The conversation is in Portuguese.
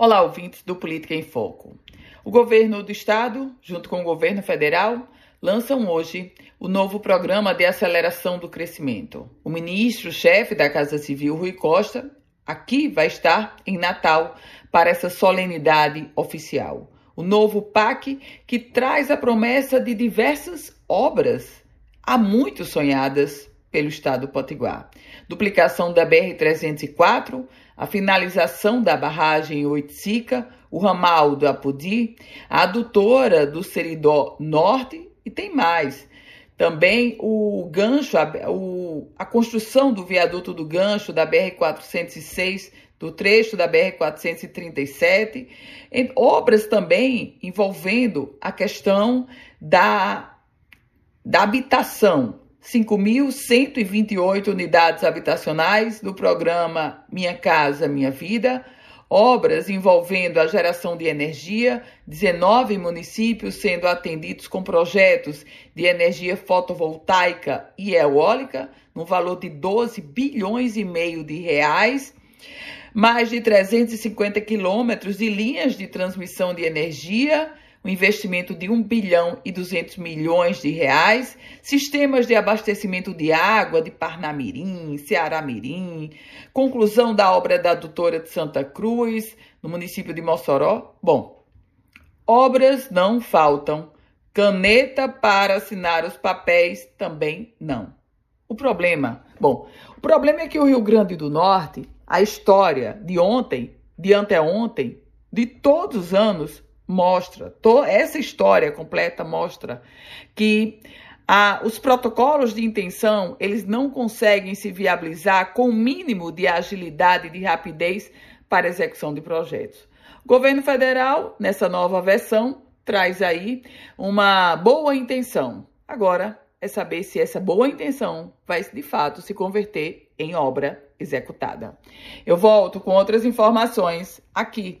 Olá, ouvintes do Política em Foco. O governo do estado, junto com o governo federal, lançam hoje o novo programa de aceleração do crescimento. O ministro-chefe da Casa Civil, Rui Costa, aqui vai estar em Natal para essa solenidade oficial. O novo PAC que traz a promessa de diversas obras há muito sonhadas pelo estado Potiguar. Duplicação da BR-304, a finalização da barragem Oiticica, o ramal do Apodi, a adutora do Seridó Norte e tem mais. Também o gancho, a, o, a construção do viaduto do gancho da BR-406, do trecho da BR-437, obras também envolvendo a questão da, da habitação, 5.128 unidades habitacionais do programa Minha Casa Minha Vida, obras envolvendo a geração de energia, 19 municípios sendo atendidos com projetos de energia fotovoltaica e eólica, no valor de 12 bilhões e meio de reais mais de 350 quilômetros de linhas de transmissão de energia um investimento de 1 bilhão e 200 milhões de reais, sistemas de abastecimento de água de Parnamirim, Ceará-Mirim, conclusão da obra da adutora de Santa Cruz, no município de Mossoró. Bom, obras não faltam, caneta para assinar os papéis também não. O problema, bom, o problema é que o Rio Grande do Norte, a história de ontem, de anteontem, de todos os anos, mostra, essa história completa mostra que os protocolos de intenção eles não conseguem se viabilizar com o mínimo de agilidade e de rapidez para execução de projetos. O governo federal, nessa nova versão, traz aí uma boa intenção. Agora é saber se essa boa intenção vai de fato se converter em obra executada. Eu volto com outras informações aqui